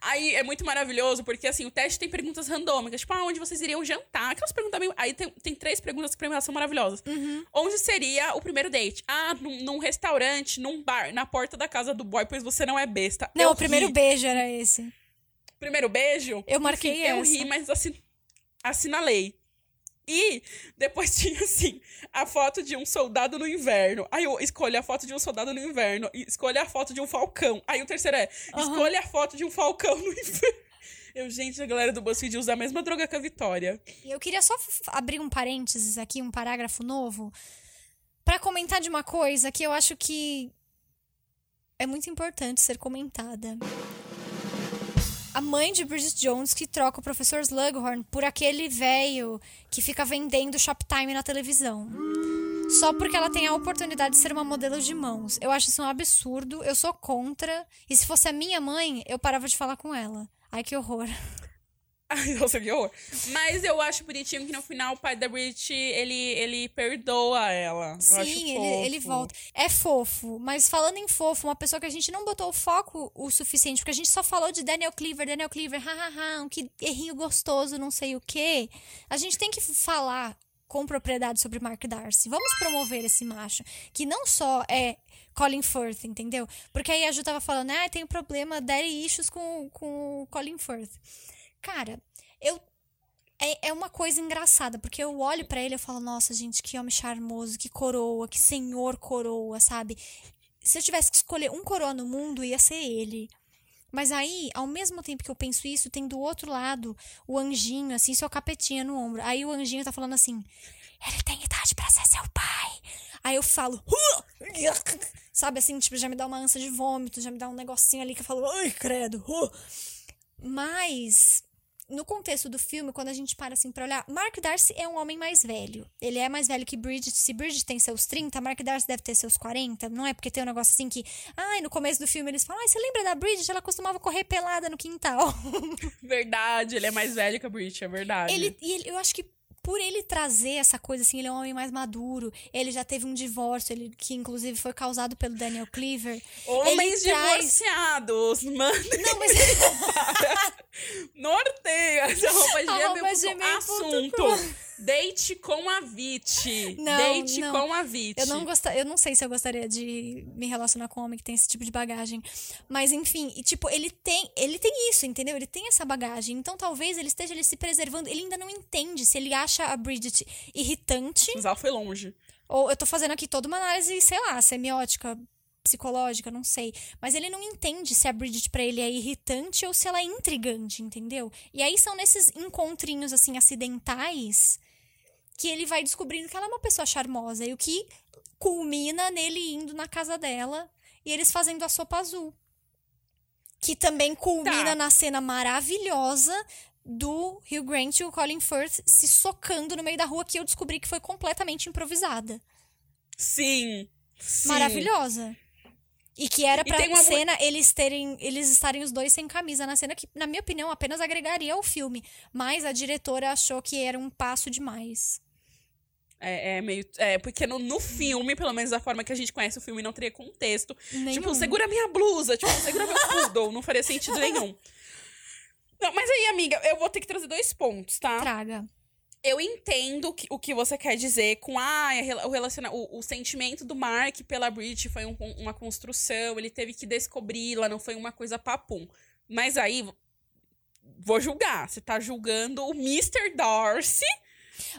Aí é muito maravilhoso, porque assim, o teste tem perguntas randômicas, tipo, ah, onde vocês iriam jantar? Aquelas perguntas meio. Aí tem, tem três perguntas que pra mim são maravilhosas. Uhum. Onde seria o primeiro date? Ah, num, num restaurante, num bar, na porta da casa do boy, pois você não é besta. Não, Eu o primeiro ri. beijo era esse. Primeiro beijo? Eu marquei Enfim, Eu essa. ri, mas assin... assinalei. E depois tinha, assim, a foto de um soldado no inverno. Aí eu escolho a foto de um soldado no inverno. E escolho a foto de um falcão. Aí o terceiro é, Aham. escolha a foto de um falcão no inverno. Eu, gente, a galera do BuzzFeed usa a mesma droga que a Vitória. Eu queria só abrir um parênteses aqui, um parágrafo novo, pra comentar de uma coisa que eu acho que é muito importante ser comentada. A mãe de Bridget Jones que troca o professor Slughorn por aquele velho que fica vendendo Shoptime na televisão. Só porque ela tem a oportunidade de ser uma modelo de mãos. Eu acho isso um absurdo, eu sou contra. E se fosse a minha mãe, eu parava de falar com ela. Ai, que horror. Ai, nossa, que horror. Mas eu acho bonitinho que no final o pai da Brit, ele, ele perdoa ela. Eu acho Sim, ele, fofo. ele volta. É fofo, mas falando em fofo, uma pessoa que a gente não botou o foco o suficiente, porque a gente só falou de Daniel Cleaver, Daniel Cleaver, hahaha, um que errinho gostoso, não sei o quê. A gente tem que falar com propriedade sobre Mark Darcy. Vamos promover esse macho, que não só é Colin Firth, entendeu? Porque aí a Ju tava falando, ah, tem um problema, daddy issues com, com o Colin Firth. Cara, eu é, é uma coisa engraçada, porque eu olho pra ele e falo, nossa, gente, que homem charmoso, que coroa, que senhor coroa, sabe? Se eu tivesse que escolher um coroa no mundo, ia ser ele. Mas aí, ao mesmo tempo que eu penso isso, tem do outro lado o anjinho, assim, seu capetinha no ombro. Aí o anjinho tá falando assim: ele tem idade pra ser seu pai. Aí eu falo, "Huh!" sabe assim, tipo, já me dá uma ânsia de vômito, já me dá um negocinho ali que eu falo, ai, credo. huh!" Mas no contexto do filme, quando a gente para assim pra olhar, Mark Darcy é um homem mais velho. Ele é mais velho que Bridget. Se Bridget tem seus 30, Mark Darcy deve ter seus 40. Não é porque tem um negócio assim que. Ai, no começo do filme eles falam: Ai, você lembra da Bridget? Ela costumava correr pelada no quintal. Verdade, ele é mais velho que a Brit, é verdade. Ele, e ele, eu acho que por ele trazer essa coisa assim, ele é um homem mais maduro. Ele já teve um divórcio, ele, que inclusive foi causado pelo Daniel Cleaver. Homens traz- divorciados, mano. Não, mas Norteia essa roupa gmail.com. Assunto. Date com a Vit. Não, Date não. com a Vit. Eu não gosta, eu não sei se eu gostaria de me relacionar com um homem que tem esse tipo de bagagem, mas enfim, e, tipo, ele tem, ele tem isso, entendeu? Ele tem essa bagagem. Então talvez ele esteja ele se preservando, ele ainda não entende se ele acha a Bridget irritante Mas ela foi longe. ou eu tô fazendo aqui toda uma análise, sei lá, semiótica, psicológica, não sei, mas ele não entende se a Bridget pra ele é irritante ou se ela é intrigante, entendeu? E aí são nesses encontrinhos assim acidentais que ele vai descobrindo que ela é uma pessoa charmosa e o que culmina nele indo na casa dela e eles fazendo a sopa azul. Que também culmina Tá. na cena maravilhosa do Hugh Grant e o Colin Firth se socando no meio da rua que eu descobri que foi completamente improvisada. Sim. Sim. Maravilhosa. E que era pra uma cena eles terem eles estarem os dois sem camisa na cena que na minha opinião apenas agregaria ao filme, mas a diretora achou que era um passo demais. É, é meio. É, porque no, no filme, pelo menos da forma que a gente conhece o filme, não teria contexto. Nenhum. Tipo, segura minha blusa, tipo, segura meu poodle. Não faria sentido nenhum. Não, mas aí, amiga, eu vou ter que trazer dois pontos, tá? Traga. Eu entendo que- o que você quer dizer com ah, o, relaciona o, o sentimento do Mark pela Bridget foi um- uma construção, ele teve que descobri-la, não foi uma coisa papum. Mas aí, vou julgar. Você tá julgando o Mr. Darcy.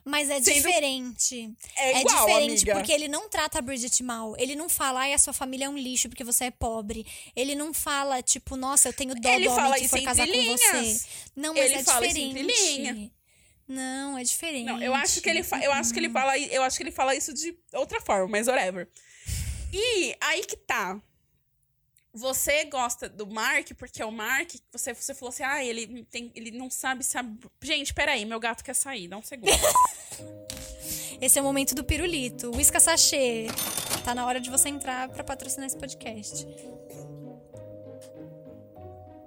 Mas é Sendo- diferente. É, igual, diferente amiga. porque ele não trata a Bridget mal. Ele não fala, ai, a sua família é um lixo porque você é pobre. Ele não fala, tipo, nossa, eu tenho dó Ele do homem que entre casar com você. Não, mas Ele é fala diferente. Não, é diferente. Não, eu acho que ele fa- eu acho que ele fala eu acho que ele fala isso de outra forma, mas whatever. E aí que tá. Você gosta do Mark porque é o Mark, você você falou assim: "Ah, ele tem ele não sabe se a... Gente, peraí, meu gato quer sair, dá um segundo. Esse é o momento do pirulito. Whisca sachê. Tá na hora de você entrar pra patrocinar esse podcast.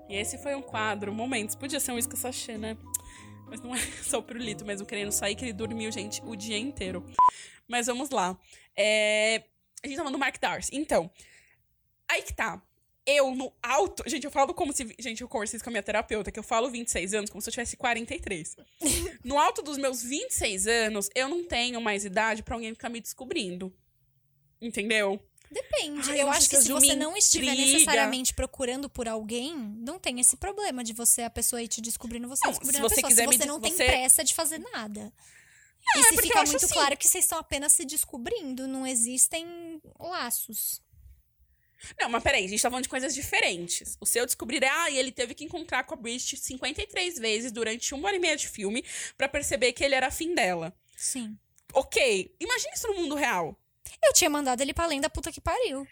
e esse foi um quadro, momentos, podia ser um isca sachê, né? Mas não é só o pirulito mesmo querendo sair, que ele dormiu, gente, o dia inteiro. Mas vamos lá. É, A gente tá falando do Mark Darcy. Então, aí que tá. Eu, no alto. Gente, eu falo como se. Gente, eu conversei com a minha terapeuta, que eu falo 26 anos como se eu tivesse 43. no alto dos meus 26 anos, eu não tenho mais idade pra alguém ficar me descobrindo. Entendeu? Depende. Ai, eu acho que se se você não estiver intriga. necessariamente procurando por alguém, não tem esse problema de você, a pessoa ir te descobrindo, você Não, descobrindo se a você pessoa. quiser se você não tem você- pressa de fazer nada. e é se porque eu fica muito assim. claro que vocês estão apenas se descobrindo, não existem laços. Não, mas peraí, a gente tá falando de coisas diferentes. O seu descobrir é, ah, e ele teve que encontrar com a Bridget 53 vezes durante uma hora e meia de filme pra perceber que ele era afim dela. Sim. Ok, imagina isso no mundo real. Eu tinha mandado ele pra além da puta que pariu.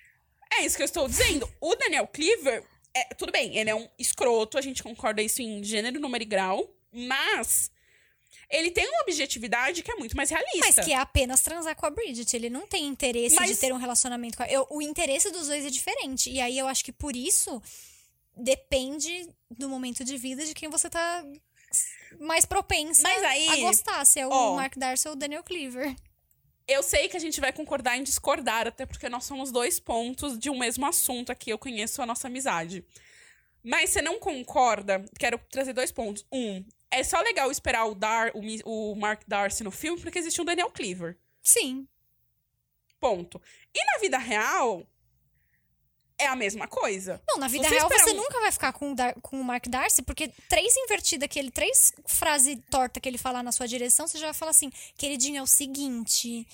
É isso que eu estou dizendo. O Daniel Cleaver, é, tudo bem, ele é um escroto, a gente concorda isso em gênero, número e grau, mas ele tem uma objetividade que é muito mais realista. Mas que é apenas transar com a Bridget. Ele não tem interesse Mas- de ter um relacionamento com ela. Eu- o interesse dos dois é diferente. E aí eu acho que por isso depende do momento de vida de quem você tá mais propensa aí, a gostar, se é o ó. Mark Darcy ou o Daniel Cleaver. Eu sei que a gente vai concordar em discordar, até porque nós somos dois pontos de um mesmo assunto aqui. Eu conheço a nossa amizade. Mas você não concorda? Quero trazer dois pontos. Um, é só legal esperar o, Dar, o, o Mark Darcy no filme porque existe um Daniel Cleaver. Sim. Ponto. E na vida real, é a mesma coisa. Não, na vida Você real você um- nunca vai ficar com o, Dar- com o Mark Darcy, porque três invertidas que ele, três frases torta que ele falar na sua direção, você já vai falar assim, queridinho, é o seguinte,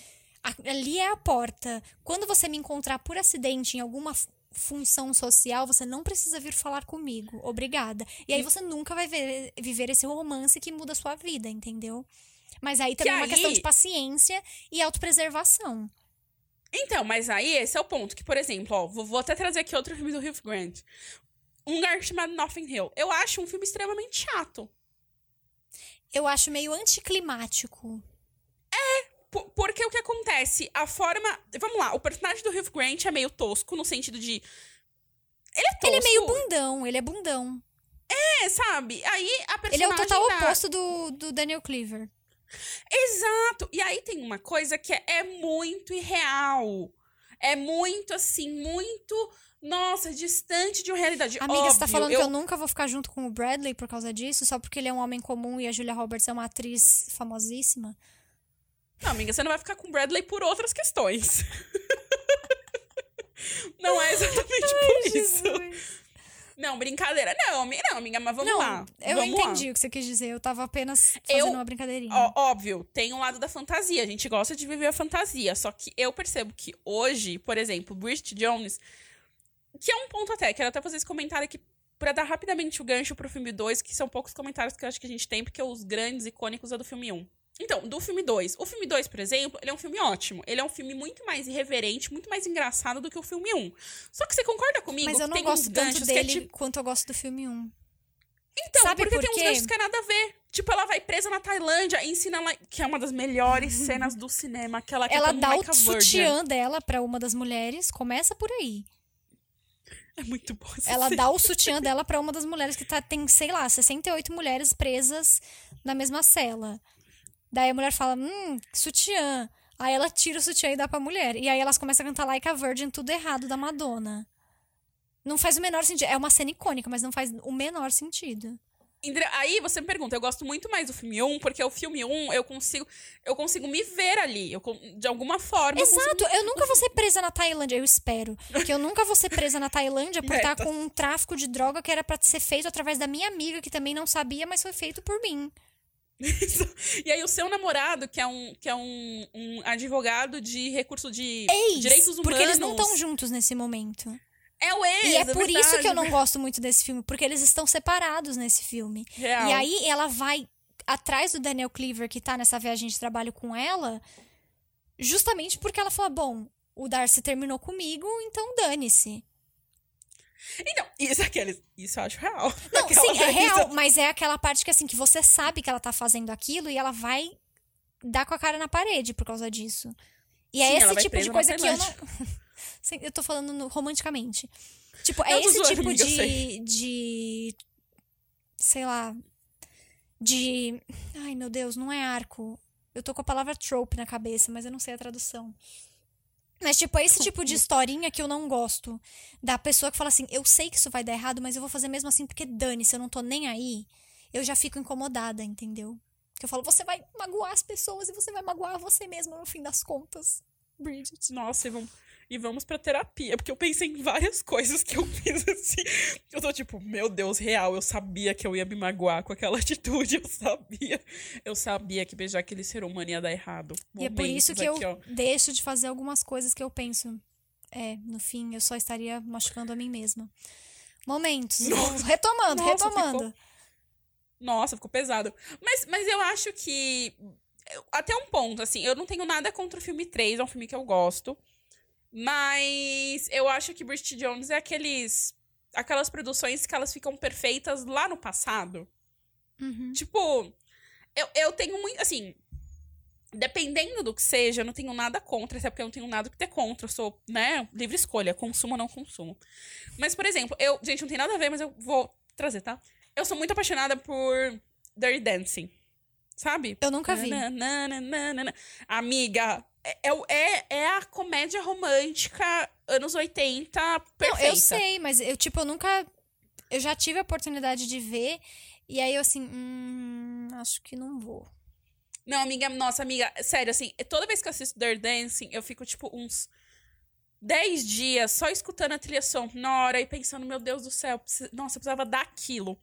ali é a porta. Quando você me encontrar por acidente em alguma função social, você não precisa vir falar comigo. Obrigada. E aí você nunca vai ver- viver esse romance que muda a sua vida, entendeu? Mas aí também é uma aí- questão de paciência e autopreservação. Então, mas aí esse é o ponto. Que, por exemplo, ó, vou, vou até trazer aqui outro filme do Hugh Grant. Um lugar chamado Nothing Hill. Eu acho um filme extremamente chato. Eu acho meio anticlimático. Por- Porque o que acontece? A forma. Vamos lá, o personagem do Hugh Grant é meio tosco, no sentido de. Ele é tosco. Ele é meio bundão, ele é bundão. É, sabe? Aí a personagem. Ele é o total da- oposto do, do Daniel Cleaver. Exato! E aí tem uma coisa que é, é muito irreal. É muito, assim, muito. Nossa, distante de uma realidade. Amiga, você tá Óbvio, falando eu... que eu nunca vou ficar junto com o Bradley por causa disso? Só porque ele é um homem comum e a Julia Roberts é uma atriz famosíssima? Não, amiga, você não vai ficar com o Bradley por outras questões. não é exatamente por isso. Não, brincadeira. Não, não, amiga, mas vamos Não, lá. eu vamos entendi Lá. o que você quis dizer. Eu tava apenas Eu- fazendo uma brincadeirinha. Ó, óbvio, tem um lado da fantasia. A gente gosta de viver a fantasia. Só que eu percebo que hoje, por exemplo, Bridget Jones, que é um ponto até, quero até fazer esse comentário aqui pra dar rapidamente o gancho pro filme 2, que são poucos comentários que eu acho que a gente tem, porque os grandes icônicos é do filme 1. Então, do filme 2. O filme 2, por exemplo, ele é um filme ótimo. Ele é um filme muito mais irreverente, muito mais engraçado do que o filme 1. Só que você concorda comigo Mas eu que não tem gosto tanto é dele tipo. quanto eu gosto do filme 1. Então, Sabe porque por tem uns ganchos que é nada a ver. Tipo, ela vai presa na Tailândia ensina lá, que é uma das melhores cenas do cinema, aquela que é Ela dá o sutiã dela pra uma das mulheres, começa por aí. É muito bom Ela cena. dá o sutiã dela pra uma das mulheres que tá, tem, sei lá, 68 mulheres presas na mesma cela. Daí a mulher fala, hum, sutiã. Aí ela tira o sutiã e dá pra mulher. E aí elas começam a cantar Like a Virgin, tudo errado da Madonna. Não faz o menor sentido. É uma cena icônica, mas não faz o menor sentido. Aí você me pergunta, eu gosto muito mais do filme 1, porque o filme 1 eu consigo, eu consigo me ver ali. Eu, de alguma forma. eu consigo Exato, eu nunca vou ser presa na Tailândia, eu espero. Que eu nunca vou ser presa na Tailândia por estar Metas. com um tráfico de droga que era pra ser feito através da minha amiga, que também não sabia, mas foi feito por mim. E aí o seu namorado, que é um, que é um, um advogado de recurso de Ex, direitos humanos. porque eles não estão juntos nesse momento. É o ex, E é por isso que eu verdade. não gosto muito desse filme, porque eles estão separados nesse filme. Real. E aí ela vai atrás do Daniel Cleaver, que tá nessa viagem de trabalho com ela, justamente porque ela fala: bom, o Darcy terminou comigo, então dane-se. Então, isso é aqueles. Isso eu acho real. Não, sim, é real, mas é aquela parte que assim, que você sabe que ela tá fazendo aquilo e ela vai dar com a cara na parede por causa disso. E é Sim, esse tipo de coisa que eu não. Eu tô falando no- romanticamente. Tipo, é Eu esse tipo amiga, de, sei. de. Sei lá. De. Ai, meu Deus, não é arco. Eu tô com a palavra trope na cabeça, mas eu não sei a tradução. Mas, tipo, é esse tipo de historinha que eu não gosto. Da pessoa que fala assim, eu sei que isso vai dar errado, mas eu vou fazer mesmo assim porque dane-se, eu não tô nem aí. Eu já fico incomodada, entendeu? Que eu falo, você vai magoar as pessoas e você vai magoar você mesma no fim das contas. Bridget. Nossa, e vamos, e vamos pra terapia. Porque eu pensei em várias coisas que eu fiz assim. Eu tô tipo, meu Deus, real. Eu sabia que eu ia me magoar com aquela atitude. Eu sabia. Eu sabia que beijar aquele ser humano ia dar errado. E é por isso que eu Momentos aqui, ó. deixo de fazer algumas coisas que eu penso. É, no fim, eu só estaria machucando a mim mesma. Momentos. vamos retomando, Nossa, retomando. Nossa, ficou pesado. Mas, mas eu acho que. eu- Até um ponto, assim, eu não tenho nada contra o filme 3, é um filme que eu gosto. Mas eu acho que Bridget Jones é aqueles. Aquelas produções que elas ficam perfeitas lá no passado. Uhum. Tipo, eu, eu tenho muito. Assim, dependendo do que seja, eu não tenho nada contra, até porque eu não tenho nada que ter contra. Eu sou, né, livre escolha, consumo ou não consumo. Mas, por exemplo, eu. Gente, não tem nada a ver, mas eu vou trazer, tá? Eu sou muito apaixonada por Dirty Dancing. Sabe? Eu nunca vi. Nananana. Amiga, é, é, é a comédia romântica anos 80 perfeita. Não, eu sei, mas eu, tipo, eu nunca. Eu já tive a oportunidade de ver. E aí eu assim, hum, acho que não vou. Não, amiga, nossa, amiga, sério, assim, toda vez que eu assisto Dirty Dancing, eu fico, tipo, uns 10 dias só escutando a trilha sonora e pensando, meu Deus do céu, nossa, eu precisava daquilo.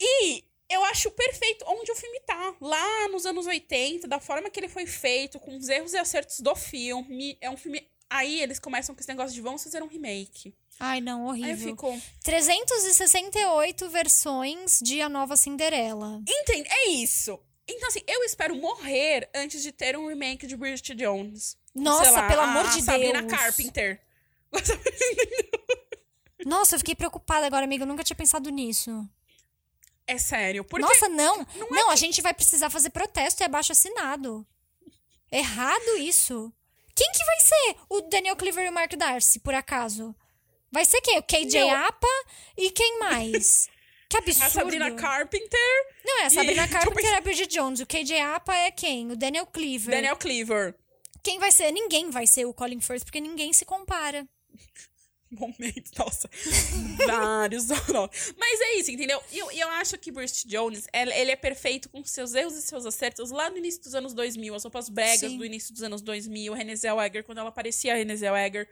E eu acho perfeito onde o filme tá. Lá nos anos 80, da forma que ele foi feito, com os erros e acertos do filme. É um filme. Aí eles começam com esse negócio de vamos fazer um remake. Ai, não, horrível. Aí eu fico... 368 versões de A Nova Cinderela. Entende? É isso. Então, assim, eu espero morrer antes de ter um remake de Bridget Jones. Nossa, lá, pelo amor de Sabrina Deus. Sabrina Carpenter. Nossa, eu fiquei preocupada agora, amiga. Eu nunca tinha pensado nisso. É sério. Porque Nossa, não. Não, não é... a gente vai precisar fazer protesto e abaixo assinado. Errado isso. Quem que vai ser o Daniel Cleaver e o Mark Darcy, por acaso? Vai ser quem? O KJ não. Apa e quem mais? Que absurdo. A Sabrina Carpenter. Não, é a Sabrina e... Carpenter e a Bridget Jones. O KJ Apa é quem? O Daniel Cleaver. Daniel Cleaver. Quem vai ser? Ninguém vai ser o Colin Firth, porque ninguém se compara momentos, nossa, vários. Mas é isso, entendeu? E eu, eu acho que Bruce Jones, ele é perfeito com seus erros e seus acertos lá no início dos anos 2000, as roupas bregas Sim. do início dos anos 2000, Renée Zellweger, quando ela aparecia a Renée Zellweger.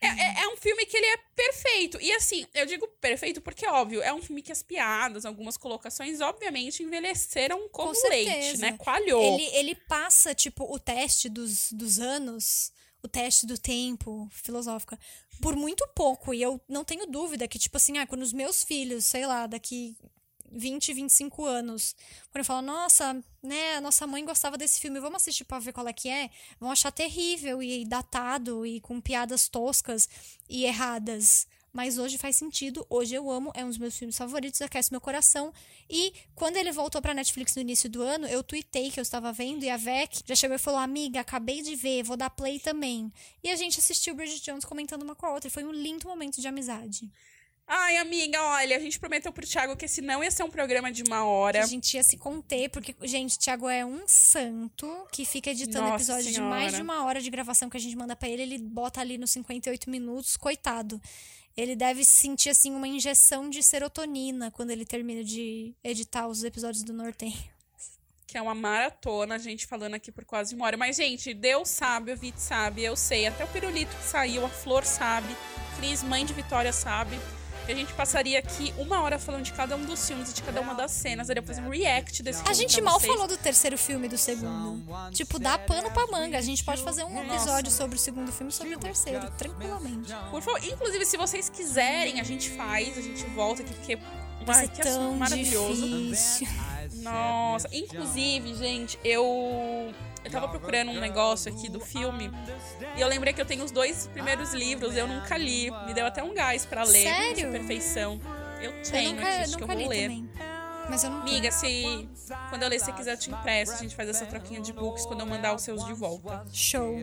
É, é, é, um filme que ele é perfeito. E assim, eu digo perfeito porque, óbvio, é um filme que as piadas, algumas colocações, obviamente, envelheceram como Com leite, né? Coalhou. Ele, ele passa, tipo, o teste dos, dos anos o teste do tempo, filosófica, por muito pouco. E eu não tenho dúvida que, tipo assim, ah, quando os meus filhos, sei lá, daqui 20, 25 anos, quando eu falo, nossa, né, nossa mãe gostava desse filme, vamos assistir pra ver qual é que é, vão achar terrível e datado e com piadas toscas e erradas mas hoje faz sentido. Hoje eu amo, é um dos meus filmes favoritos, aquece meu coração. E quando ele voltou pra Netflix no início do ano, eu tuitei que eu estava vendo e a Vec já chegou e falou: Amiga, acabei de ver, vou dar play também. E a gente assistiu Bridget Jones comentando uma com a outra. Foi um lindo momento de amizade. Ai, amiga, olha, a gente prometeu pro Thiago que esse não ia ser um programa de uma hora. Que a gente ia se conter, porque, gente, o Thiago é um santo que fica editando Nossa episódio senhora. de mais de uma hora de gravação que a gente manda para ele, ele bota ali nos 58 minutos, coitado ele deve sentir assim uma injeção de serotonina quando ele termina de editar os episódios do Norten. Que é uma maratona, a gente falando aqui por quase uma hora. Mas, gente, Deus sabe, o Vit sabe, eu sei. Até o pirulito que saiu, a Flor sabe. Cris, mãe de Vitória, sabe. E a gente passaria aqui uma hora falando de cada um dos filmes e de cada uma das cenas. Daria fazer um react desse filme. A gente mal vocês. falou do terceiro filme e do segundo. Tipo, dá pano pra manga. A gente pode fazer um episódio Nossa. sobre o segundo filme e sobre o terceiro, tranquilamente. Por favor, inclusive, se vocês quiserem, a gente faz, a gente volta aqui, porque. Vai ser tão maravilhoso. Difícil. Nossa, inclusive, gente, eu eu tava procurando um negócio aqui do filme e eu lembrei que eu tenho os dois primeiros livros, eu nunca li. Me deu até um gás para ler. Sério? perfeição. Eu tenho eu nunca, aqui, acho que eu vou ler. Também. Mas eu não Amiga, se quando eu ler, se você quiser, eu te empresto. A gente faz essa troquinha de books quando eu mandar os seus de volta. Show.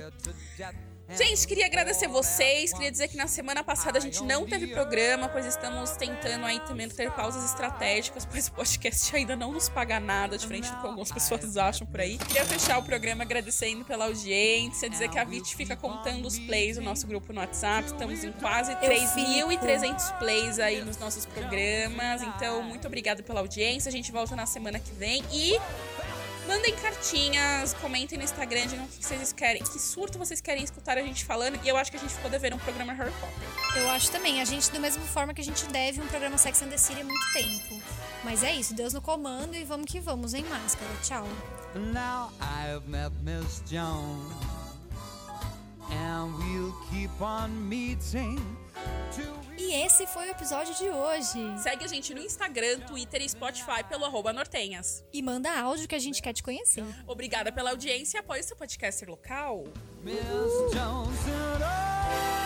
Gente, queria agradecer vocês. Queria dizer que na semana passada a gente não teve programa, pois estamos tentando aí também ter pausas estratégicas, pois o podcast ainda não nos paga nada, diferente do que algumas pessoas acham por aí. Queria fechar o programa agradecendo pela audiência, dizer que a Vit fica contando os plays do nosso grupo no WhatsApp. Estamos em quase 3.300 plays aí nos nossos programas. Então, muito obrigada pela audiência. A gente volta na semana que vem e Mandem cartinhas, comentem no Instagram de o que vocês querem, que surto vocês querem escutar a gente falando. E eu acho que a gente ficou devendo um programa Harry Potter. Eu acho também. A gente, da mesma forma que a gente deve um programa Sex and the City há muito tempo. Mas é isso, Deus no comando e vamos que vamos, em máscara. Tchau. Now I've met Miss Jones And we'll keep on meeting e esse foi o episódio de hoje. Segue a gente no Instagram, Twitter e Spotify pelo arroba Nortenhas. E manda áudio que a gente quer te conhecer. Obrigada pela audiência e apoie seu podcaster local. Miss Jones,